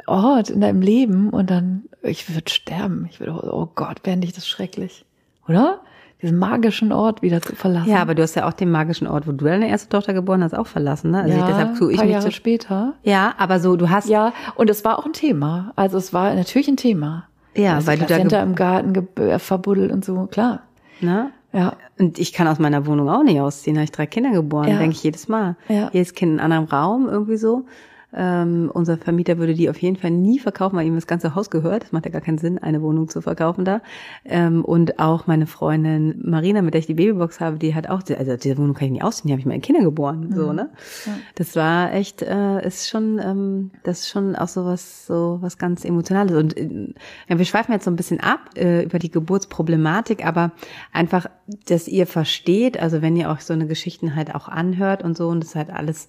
Ort in deinem Leben. Und dann, ich würde sterben. Ich würde, oh Gott, wäre nicht das schrecklich oder? diesen magischen Ort wieder zu verlassen. Ja, aber du hast ja auch den magischen Ort, wo du deine erste Tochter geboren hast, auch verlassen, ne? Also ja, ich, deshalb tue ich paar Jahre später. Ja, aber so, du hast. Ja, und es war auch ein Thema. Also es war natürlich ein Thema. Ja, also weil du da im Garten äh, verbuddelt und so, klar. Ne? Ja. Und ich kann aus meiner Wohnung auch nicht ausziehen. Habe ich drei Kinder geboren, ja. denke ich jedes Mal. Ja. Jedes Kind in einem anderen Raum irgendwie so. Ähm, unser Vermieter würde die auf jeden Fall nie verkaufen, weil ihm das ganze Haus gehört. Das macht ja gar keinen Sinn, eine Wohnung zu verkaufen da. Ähm, und auch meine Freundin Marina, mit der ich die Babybox habe, die hat auch, also diese Wohnung kann ich nicht ausziehen, die habe ich meine Kinder geboren. Mhm. So, ne? Ja. Das war echt, äh, ist schon, ähm, das ist schon auch so was, so was ganz Emotionales. Und äh, ja, wir schweifen jetzt so ein bisschen ab äh, über die Geburtsproblematik, aber einfach, dass ihr versteht, also wenn ihr euch so eine Geschichten halt auch anhört und so und das halt alles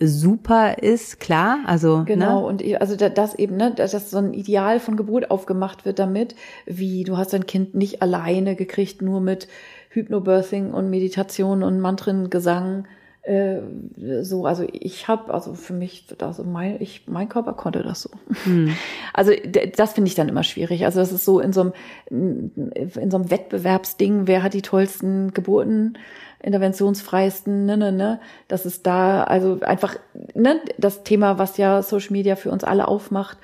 super ist, klar. Also ne? genau ne? und also das eben, ne, dass so ein Ideal von Geburt aufgemacht wird damit, wie du hast dein Kind nicht alleine gekriegt, nur mit Hypnobirthing und Meditation und Mantrengesang. Äh, so, also ich habe, also für mich, also mein, ich, mein Körper konnte das so. Hm. Also das finde ich dann immer schwierig. Also das ist so in so einem, in so einem Wettbewerbsding, wer hat die tollsten Geburten interventionsfreiesten, ne, ne, ne, das ist da, also einfach, ne, das Thema, was ja Social Media für uns alle aufmacht,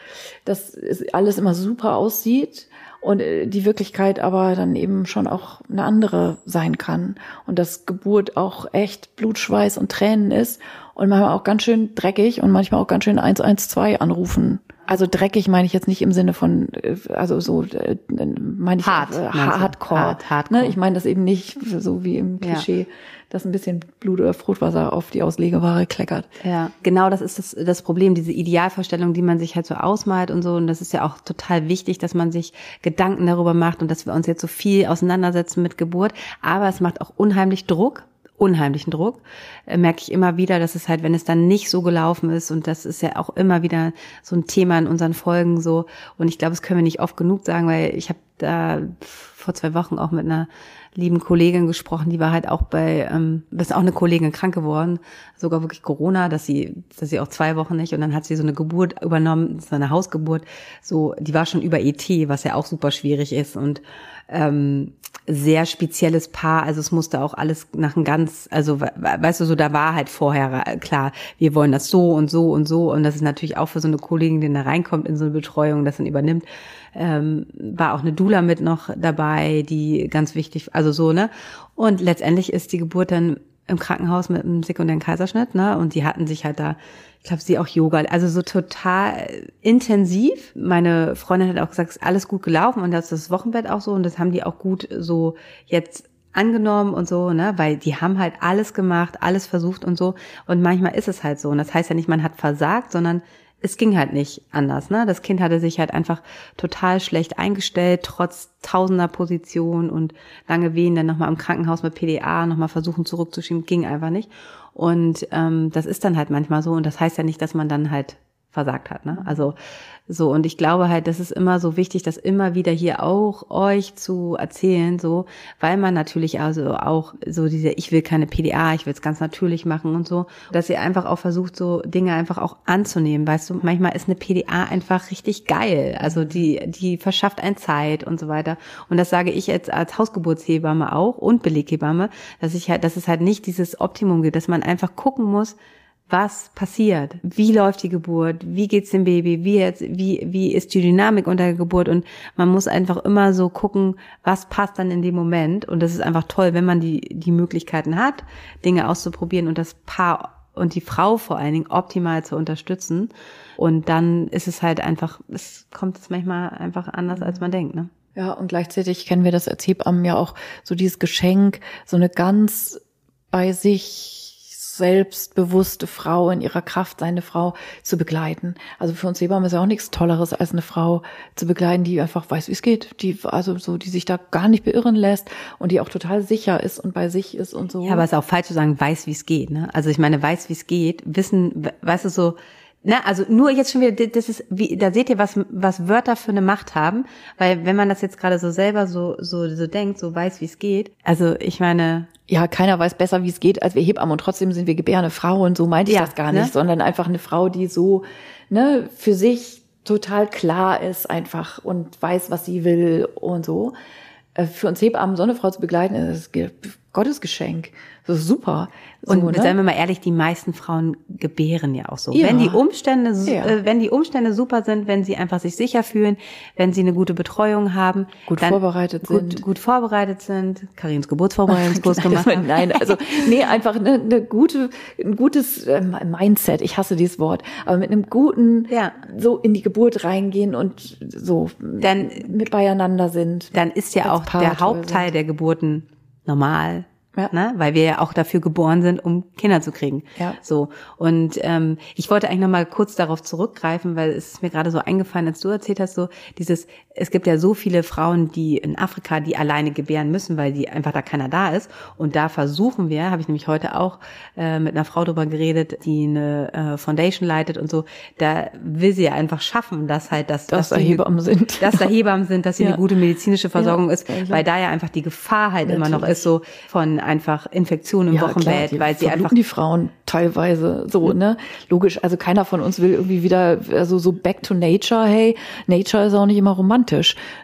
dass alles immer super aussieht und äh, die Wirklichkeit aber dann eben schon auch eine andere sein kann. Und dass Geburt auch echt Blutschweiß und Tränen ist und manchmal auch ganz schön dreckig und manchmal auch ganz schön 112 anrufen also dreckig meine ich jetzt nicht im Sinne von, äh, also so äh, meine ich hart, äh, Hardcore. Hart, Hardcore. Ne? Ich meine das eben nicht so wie im Klischee, ja. dass ein bisschen Blut oder Fruchtwasser auf die Auslegeware kleckert. Ja, genau, das ist das, das Problem, diese Idealvorstellung, die man sich halt so ausmalt und so. Und das ist ja auch total wichtig, dass man sich Gedanken darüber macht und dass wir uns jetzt so viel auseinandersetzen mit Geburt. Aber es macht auch unheimlich Druck unheimlichen Druck. Äh, merke ich immer wieder, dass es halt, wenn es dann nicht so gelaufen ist, und das ist ja auch immer wieder so ein Thema in unseren Folgen so, und ich glaube, das können wir nicht oft genug sagen, weil ich habe da vor zwei Wochen auch mit einer lieben Kollegin gesprochen, die war halt auch bei, ähm, ist auch eine Kollegin krank geworden, sogar wirklich Corona, dass sie, dass sie auch zwei Wochen nicht und dann hat sie so eine Geburt übernommen, so eine Hausgeburt, so, die war schon über ET, was ja auch super schwierig ist und ähm, sehr spezielles Paar. Also es musste auch alles nach einem ganz, also weißt du, so da war halt vorher äh, klar, wir wollen das so und so und so. Und das ist natürlich auch für so eine Kollegin, die da reinkommt in so eine Betreuung, das dann übernimmt. Ähm, war auch eine Dula mit noch dabei, die ganz wichtig, also so, ne? Und letztendlich ist die Geburt dann im Krankenhaus mit einem sekundären Kaiserschnitt, ne? Und die hatten sich halt da, ich glaube, sie auch Yoga, also so total intensiv. Meine Freundin hat auch gesagt, es ist alles gut gelaufen und das ist das Wochenbett auch so und das haben die auch gut so jetzt angenommen und so, ne, weil die haben halt alles gemacht, alles versucht und so und manchmal ist es halt so und das heißt ja nicht, man hat versagt, sondern es ging halt nicht anders. Ne? Das Kind hatte sich halt einfach total schlecht eingestellt, trotz tausender Position und lange Wehen, dann nochmal im Krankenhaus mit PDA nochmal versuchen zurückzuschieben, ging einfach nicht. Und ähm, das ist dann halt manchmal so und das heißt ja nicht, dass man dann halt versagt hat. Ne? Also so, und ich glaube halt, das ist immer so wichtig, das immer wieder hier auch euch zu erzählen, so, weil man natürlich also auch so diese, ich will keine PDA, ich will es ganz natürlich machen und so, dass ihr einfach auch versucht, so Dinge einfach auch anzunehmen. Weißt du, manchmal ist eine PDA einfach richtig geil. Also die, die verschafft ein Zeit und so weiter. Und das sage ich jetzt als Hausgeburtshebamme auch und Beleghebamme, dass ich halt, dass es halt nicht dieses Optimum gibt, dass man einfach gucken muss, was passiert, wie läuft die Geburt, wie geht's dem Baby, wie jetzt, wie, wie ist die Dynamik unter der Geburt? Und man muss einfach immer so gucken, was passt dann in dem Moment. Und das ist einfach toll, wenn man die, die Möglichkeiten hat, Dinge auszuprobieren und das Paar und die Frau vor allen Dingen optimal zu unterstützen. Und dann ist es halt einfach, es kommt es manchmal einfach anders, als man denkt, ne? Ja, und gleichzeitig kennen wir das als Hebammen ja auch so dieses Geschenk, so eine ganz bei sich selbstbewusste Frau in ihrer Kraft, seine Frau zu begleiten. Also für uns Hebammen ist ja auch nichts Tolleres, als eine Frau zu begleiten, die einfach weiß, wie es geht, die also so, die sich da gar nicht beirren lässt und die auch total sicher ist und bei sich ist und so. Ja, aber es ist auch falsch zu sagen, weiß, wie es geht. Ne? Also ich meine, weiß, wie es geht, wissen, weißt du so, Ne, also nur jetzt schon wieder, das ist, wie, da seht ihr, was, was Wörter für eine Macht haben, weil wenn man das jetzt gerade so selber so, so, so denkt, so weiß, wie es geht, also ich meine, ja, keiner weiß besser, wie es geht, als wir Hebammen und trotzdem sind wir gebärende Frauen, so meinte ich ja, das gar nicht, ne? sondern einfach eine Frau, die so ne, für sich total klar ist einfach und weiß, was sie will und so. äh, für uns Hebammen so eine Frau zu begleiten, ist Gottesgeschenk. Das ist super. So, und ne? seien wir mal ehrlich, die meisten Frauen gebären ja auch so. Ja. Wenn die Umstände, ja. äh, wenn die Umstände super sind, wenn sie einfach sich sicher fühlen, wenn sie eine gute Betreuung haben, gut vorbereitet gut, sind, gut vorbereitet sind, Karins Geburtsvorbereitungskurs gemacht haben. Nein, also nee, einfach eine, eine gute, ein gutes ähm, Mindset. Ich hasse dieses Wort, aber mit einem guten, ja. so in die Geburt reingehen und so dann mit beieinander sind. Dann ist ja auch der Hauptteil sind. der Geburten normal ja. Ne? Weil wir ja auch dafür geboren sind, um Kinder zu kriegen. Ja. So. Und ähm, ich wollte eigentlich nochmal kurz darauf zurückgreifen, weil es ist mir gerade so eingefallen, als du erzählt hast, so dieses, es gibt ja so viele Frauen, die in Afrika, die alleine gebären müssen, weil die einfach da keiner da ist. Und da versuchen wir, habe ich nämlich heute auch äh, mit einer Frau drüber geredet, die eine äh, Foundation leitet und so, da will sie ja einfach schaffen, dass halt das, dass, dass da Hebammen sind. Dass da Hebammen sind, dass sie ja. eine gute medizinische Versorgung ja, ist, weil da ja einfach die Gefahr halt Natürlich. immer noch ist, so von einfach Infektionen im Wochenbett, klar, weil sie einfach die Frauen teilweise so, ne? Logisch, also keiner von uns will irgendwie wieder also so back to nature, hey, nature ist auch nicht immer romantisch,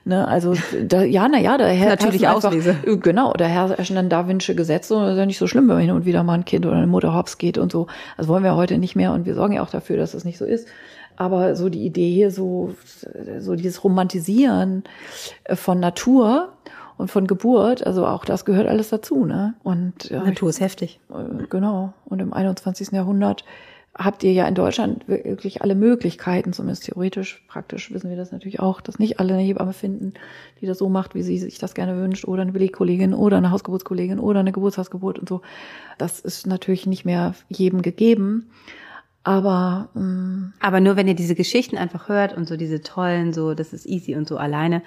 ne? Also da ja, na ja, da herrscht natürlich Auslese. Genau, da herrschen dann Da Vinci Gesetze und das ist ja nicht so schlimm, wenn man hin und wieder mal ein Kind oder eine Mutter hops geht und so. Das wollen wir heute nicht mehr und wir sorgen ja auch dafür, dass das nicht so ist. Aber so die Idee hier, so, so dieses Romantisieren von Natur und von Geburt, also auch das gehört alles dazu, ne? Und ja, Natur ist heftig. Äh, genau. Und im 21. Jahrhundert habt ihr ja in Deutschland wirklich alle Möglichkeiten, zumindest theoretisch, praktisch wissen wir das natürlich auch, dass nicht alle eine Hebamme finden, die das so macht, wie sie sich das gerne wünscht, oder eine Belegkollegin oder eine Hausgeburtskollegin oder eine Geburtshausgeburt und so. Das ist natürlich nicht mehr jedem gegeben. Aber ähm, aber nur wenn ihr diese Geschichten einfach hört und so diese tollen, so das ist easy und so alleine,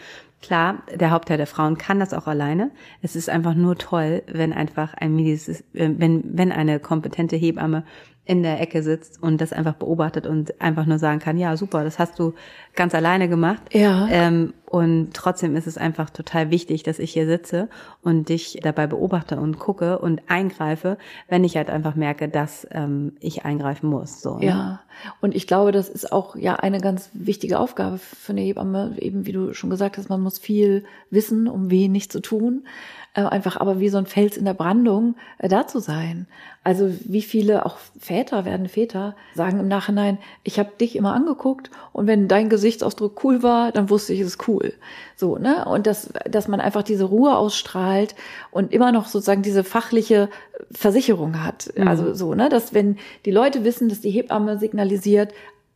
Klar, der Hauptteil der Frauen kann das auch alleine. Es ist einfach nur toll, wenn einfach ein medizines, äh, wenn, wenn eine kompetente Hebamme in der Ecke sitzt und das einfach beobachtet und einfach nur sagen kann, ja, super, das hast du ganz alleine gemacht. Ja. Ähm, und trotzdem ist es einfach total wichtig, dass ich hier sitze und dich dabei beobachte und gucke und eingreife, wenn ich halt einfach merke, dass ähm, ich eingreifen muss. So, ne? Ja. Und ich glaube, das ist auch ja eine ganz wichtige Aufgabe für eine Hebamme, eben wie du schon gesagt hast, man muss viel wissen, um wenig zu tun. Äh, einfach aber wie so ein Fels in der Brandung äh, da zu sein. Also wie viele auch Väter werden Väter sagen im Nachhinein, ich habe dich immer angeguckt und wenn dein Gesichtsausdruck cool war, dann wusste ich, es ist cool. So, ne? Und dass, dass man einfach diese Ruhe ausstrahlt und immer noch sozusagen diese fachliche Versicherung hat. Mhm. Also so, ne? Dass wenn die Leute wissen, dass die Hebamme signalisiert,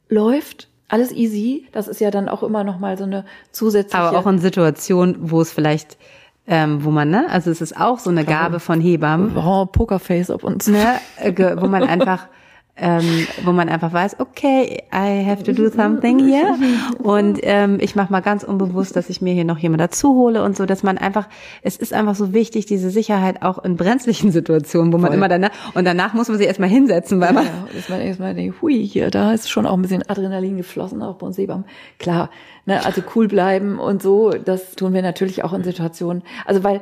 läuft, alles easy. Das ist ja dann auch immer noch mal so eine zusätzliche. Aber auch in Situationen, wo es vielleicht ähm, wo man, ne, also es ist auch so eine Gabe von Hebammen. Oh, Pokerface auf uns. Ne, äh, wo man einfach ähm, wo man einfach weiß, okay, I have to do something here und ähm, ich mache mal ganz unbewusst, dass ich mir hier noch jemand dazu hole und so, dass man einfach, es ist einfach so wichtig, diese Sicherheit auch in brenzlichen Situationen, wo man Voll. immer dann, und danach muss man sich erstmal hinsetzen, weil man, ja, dass man erstmal denkt, hui, hier, da ist schon auch ein bisschen Adrenalin geflossen, auch bei uns Hebammen. Klar, Ne, also cool bleiben und so, das tun wir natürlich auch in Situationen. Also weil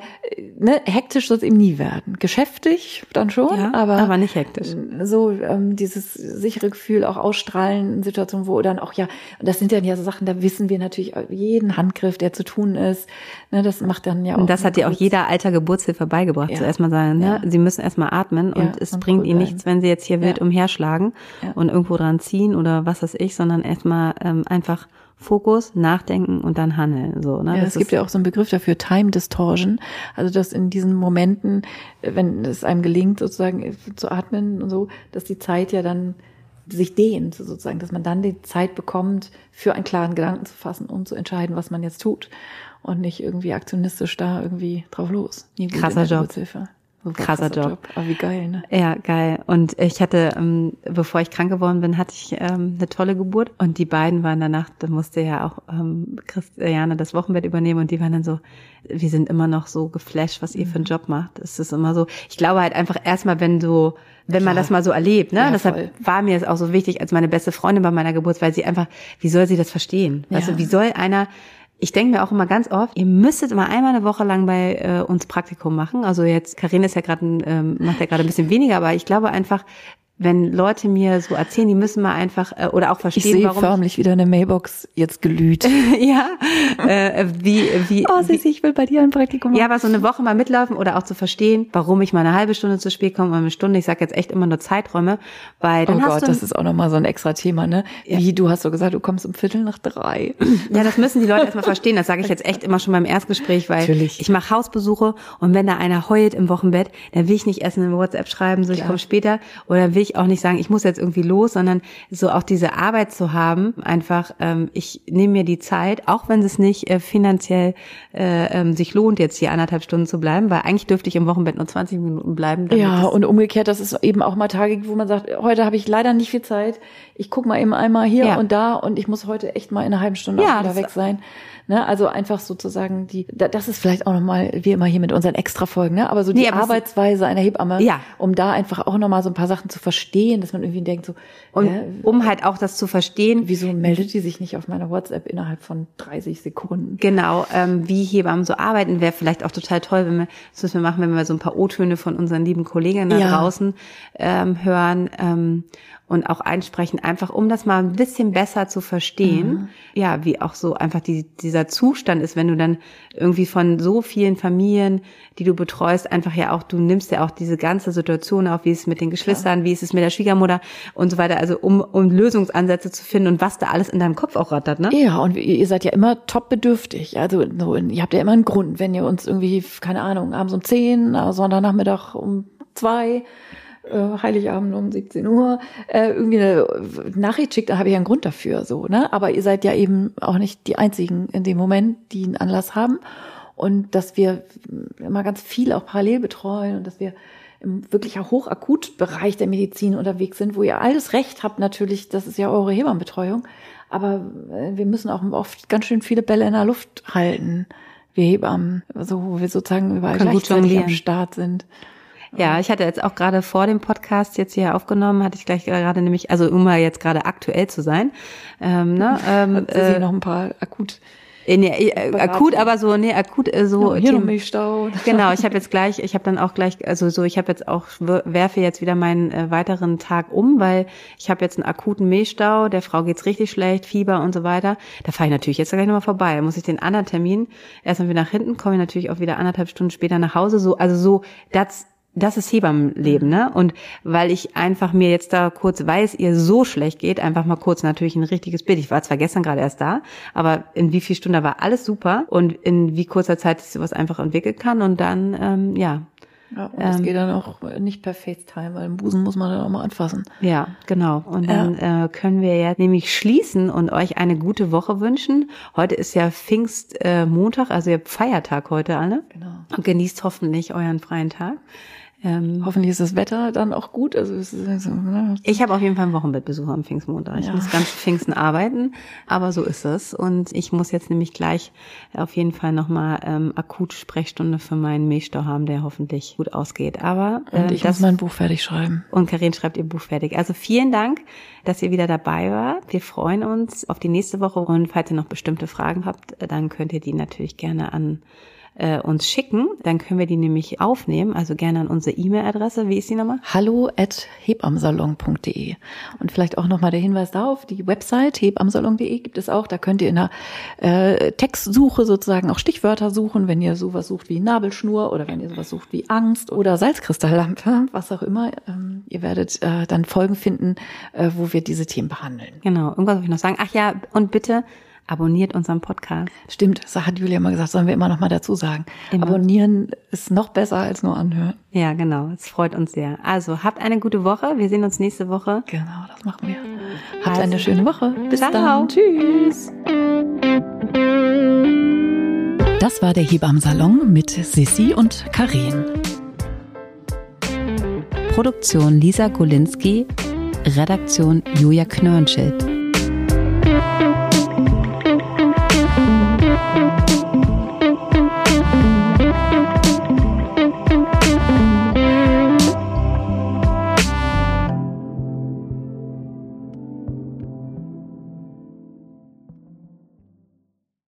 ne, hektisch soll es eben nie werden. Geschäftig dann schon, ja, aber, aber nicht hektisch. So ähm, dieses sichere Gefühl auch ausstrahlen in Situationen, wo dann auch ja, und das sind dann ja so Sachen, da wissen wir natürlich jeden Handgriff, der zu tun ist. Ne, das macht dann ja auch. Und das hat dir auch jeder alter Geburtshilfe beigebracht. Ja. Zuerst mal sagen, ne, ja. sie müssen erstmal atmen und es bringt ihnen nichts, wenn sie jetzt hier wild umherschlagen und irgendwo dran ziehen oder was weiß ich, sondern erstmal ähm, einfach Fokus, Nachdenken und dann Handeln. So, ne? Ja, es gibt ja auch so einen Begriff dafür, Time Distortion. Also dass in diesen Momenten, wenn es einem gelingt, sozusagen zu atmen und so, dass die Zeit ja dann sich dehnt, sozusagen, dass man dann die Zeit bekommt, für einen klaren Gedanken zu fassen und zu entscheiden, was man jetzt tut. Und nicht irgendwie aktionistisch da irgendwie drauf los. Nie Krasser Job. Krasser, Job. Job. Aber wie geil, ne? Ja, geil. Und ich hatte, ähm, bevor ich krank geworden bin, hatte ich ähm, eine tolle Geburt. Und die beiden waren danach, da musste ja auch ähm, Christiane das Wochenbett übernehmen und die waren dann so, wir sind immer noch so geflasht, was ihr für einen mhm. Job macht. Es ist immer so, ich glaube halt einfach erstmal, wenn du, wenn man das mal so erlebt, ne? Ja, Deshalb voll. war mir es auch so wichtig als meine beste Freundin bei meiner Geburt, weil sie einfach, wie soll sie das verstehen? Ja. Also wie soll einer ich denke mir auch immer ganz oft, ihr müsstet mal einmal eine Woche lang bei äh, uns Praktikum machen. Also jetzt, Karin ist ja gerade, ähm, macht ja gerade ein bisschen weniger, aber ich glaube einfach, wenn Leute mir so erzählen, die müssen mal einfach äh, oder auch verstehen, ich sehe warum förmlich wieder eine Mailbox jetzt glüht. ja, äh, wie wie Oh, Sissi, ich will bei dir ein Praktikum ja, aber so eine Woche mal mitlaufen oder auch zu verstehen, warum ich mal eine halbe Stunde zu spät komme oder eine Stunde. Ich sage jetzt echt immer nur Zeiträume, weil dann Oh hast Gott, du das ist auch nochmal so ein extra Thema, ne? Wie, du hast so gesagt, du kommst um Viertel nach drei. Ja, das müssen die Leute erstmal verstehen. Das sage ich jetzt echt immer schon beim Erstgespräch, weil Natürlich. ich mache Hausbesuche und wenn da einer heult im Wochenbett, dann will ich nicht erst eine WhatsApp schreiben, so ich komme später oder will ich auch nicht sagen, ich muss jetzt irgendwie los, sondern so auch diese Arbeit zu haben, einfach ähm, ich nehme mir die Zeit, auch wenn es nicht äh, finanziell äh, ähm, sich lohnt, jetzt hier anderthalb Stunden zu bleiben, weil eigentlich dürfte ich im Wochenbett nur 20 Minuten bleiben. Ja, und umgekehrt, dass es eben auch mal Tage gibt, wo man sagt, heute habe ich leider nicht viel Zeit. Ich guck mal eben einmal hier Ja. und da und ich muss heute echt mal in einer halben Stunde Ja, auch wieder das- weg sein. Ne, also einfach sozusagen die, da- das ist vielleicht auch nochmal, wie immer hier mit unseren Extra-Folgen, ne? aber so die Nee, aber Arbeitsweise einer Hebamme, Ja. um da einfach auch nochmal so ein paar Sachen zu verstehen, dass man irgendwie denkt so, und hä, um halt auch das zu verstehen, wieso meldet die sich nicht auf meiner WhatsApp innerhalb von 30 Sekunden? Genau, ähm, wie Hebammen so arbeiten, wäre vielleicht auch total toll, wenn wir, das müssen wir machen, wenn wir so ein paar O-Töne von unseren lieben Kolleginnen da Ja. draußen ähm, hören ähm, und auch einsprechen, einfach um das mal ein bisschen besser zu verstehen. Mhm. Ja, wie auch so einfach die, dieser Zustand ist, wenn du dann irgendwie von so vielen Familien, die du betreust, einfach ja auch, du nimmst ja auch diese ganze Situation auf, wie ist es mit den Geschwistern, wie ist es mit der Schwiegermutter und so weiter, also um, um Lösungsansätze zu finden und was da alles in deinem Kopf auch rattert, ne? Ja, und ihr seid ja immer top bedürftig. Also so, ihr habt ja immer einen Grund, wenn ihr uns irgendwie, keine Ahnung, abends um 10, äh, Sonntagnachmittag um zwei, Heiligabend um 17 Uhr, äh, irgendwie eine Nachricht schickt, dann habe ich ja einen Grund dafür. so, ne? Aber ihr seid ja eben auch nicht die einzigen in dem Moment, die einen Anlass haben. Und dass wir immer ganz viel auch parallel betreuen und dass wir im wirklich auch Hochakutbereich der Medizin unterwegs sind, wo ihr alles Recht habt natürlich, das ist ja eure Hebammenbetreuung. Aber äh, wir müssen auch oft ganz schön viele Bälle in der Luft halten, wir Hebammen, so wo wir sozusagen überall gut gleichzeitig am. Start sind. Ja, ich hatte jetzt auch gerade vor dem Podcast jetzt hier aufgenommen, hatte ich gleich gerade nämlich, also um mal jetzt gerade aktuell zu sein, ähm, ne, ähm, Hat sie äh, noch ein paar akut nee, äh, akut, aber so, nee, akut äh, so. hier noch Themen- Milchstau. Genau, ich habe jetzt gleich, ich habe dann auch gleich, also so, ich habe jetzt auch werfe jetzt wieder meinen äh, weiteren Tag um, weil ich habe jetzt einen akuten Milchstau, der Frau geht's richtig schlecht, Fieber und so weiter. Da fahre ich natürlich jetzt gleich nochmal vorbei. Da muss ich den anderen Termin erstmal wieder nach hinten, komme ich natürlich auch wieder anderthalb Stunden später nach Hause. So, also so, das das ist Hebammenleben, ne? Und weil ich einfach mir jetzt da kurz, weil es ihr so schlecht geht, einfach mal kurz natürlich ein richtiges Bild. Ich war zwar gestern gerade erst da, aber in wie viel Stunden war alles super und in wie kurzer Zeit sich sowas einfach entwickeln kann und dann, ähm, ja, Ja, und das geht dann auch nicht per FaceTime, weil den Busen muss man dann auch mal anfassen. Ja, genau. Und dann äh, können wir ja nämlich schließen und euch eine gute Woche wünschen. Heute ist ja Pfingstmontag, äh, also ihr habt Feiertag heute alle. Genau. Und genießt hoffentlich euren freien Tag. Ähm, Hoffentlich ist das Wetter dann auch gut. Also ist ne? ich habe auf jeden Fall einen Wochenbettbesuch am Pfingstmontag. Ich Ja. muss ganz Pfingsten arbeiten, aber so ist es. Und ich muss jetzt nämlich gleich auf jeden Fall nochmal ähm, akut Sprechstunde für meinen Milchstau haben, der hoffentlich gut ausgeht. Aber äh, Und ich das muss mein Buch fertig schreiben. Und Karin schreibt ihr Buch fertig. Also vielen Dank, dass ihr wieder dabei wart. Wir freuen uns auf die nächste Woche. Und falls ihr noch bestimmte Fragen habt, dann könnt ihr die natürlich gerne an äh, uns schicken. Dann können wir die nämlich aufnehmen. Also gerne an unsere E-Mail-Adresse. Wie ist die nochmal? hallo at hebamsalon.de. Und vielleicht auch nochmal der Hinweis darauf, die Website hebamsalon.de gibt es auch. Da könnt ihr in der äh, Textsuche sozusagen auch Stichwörter suchen, wenn ihr sowas sucht wie Nabelschnur oder wenn ihr sowas sucht wie Angst oder Salzkristalllampe, was auch immer. Ähm, ihr werdet äh, dann Folgen finden, äh, wo wir diese Themen behandeln. Genau. Irgendwas soll ich noch sagen. Ach ja, und bitte abonniert unseren Podcast. Stimmt, das hat Julia mal gesagt, sollen wir immer noch mal dazu sagen. Immer. Abonnieren ist noch besser als nur anhören. Ja, genau. Es freut uns sehr. Also habt eine gute Woche. Wir sehen uns nächste Woche. Genau, das machen wir. Habt Also, eine schöne Woche. Bis ciao. dann. Tschüss. Das war der Hebammsalon mit Sissi und Karin. Produktion Lisa Golinski, Redaktion Julia Knörnschild.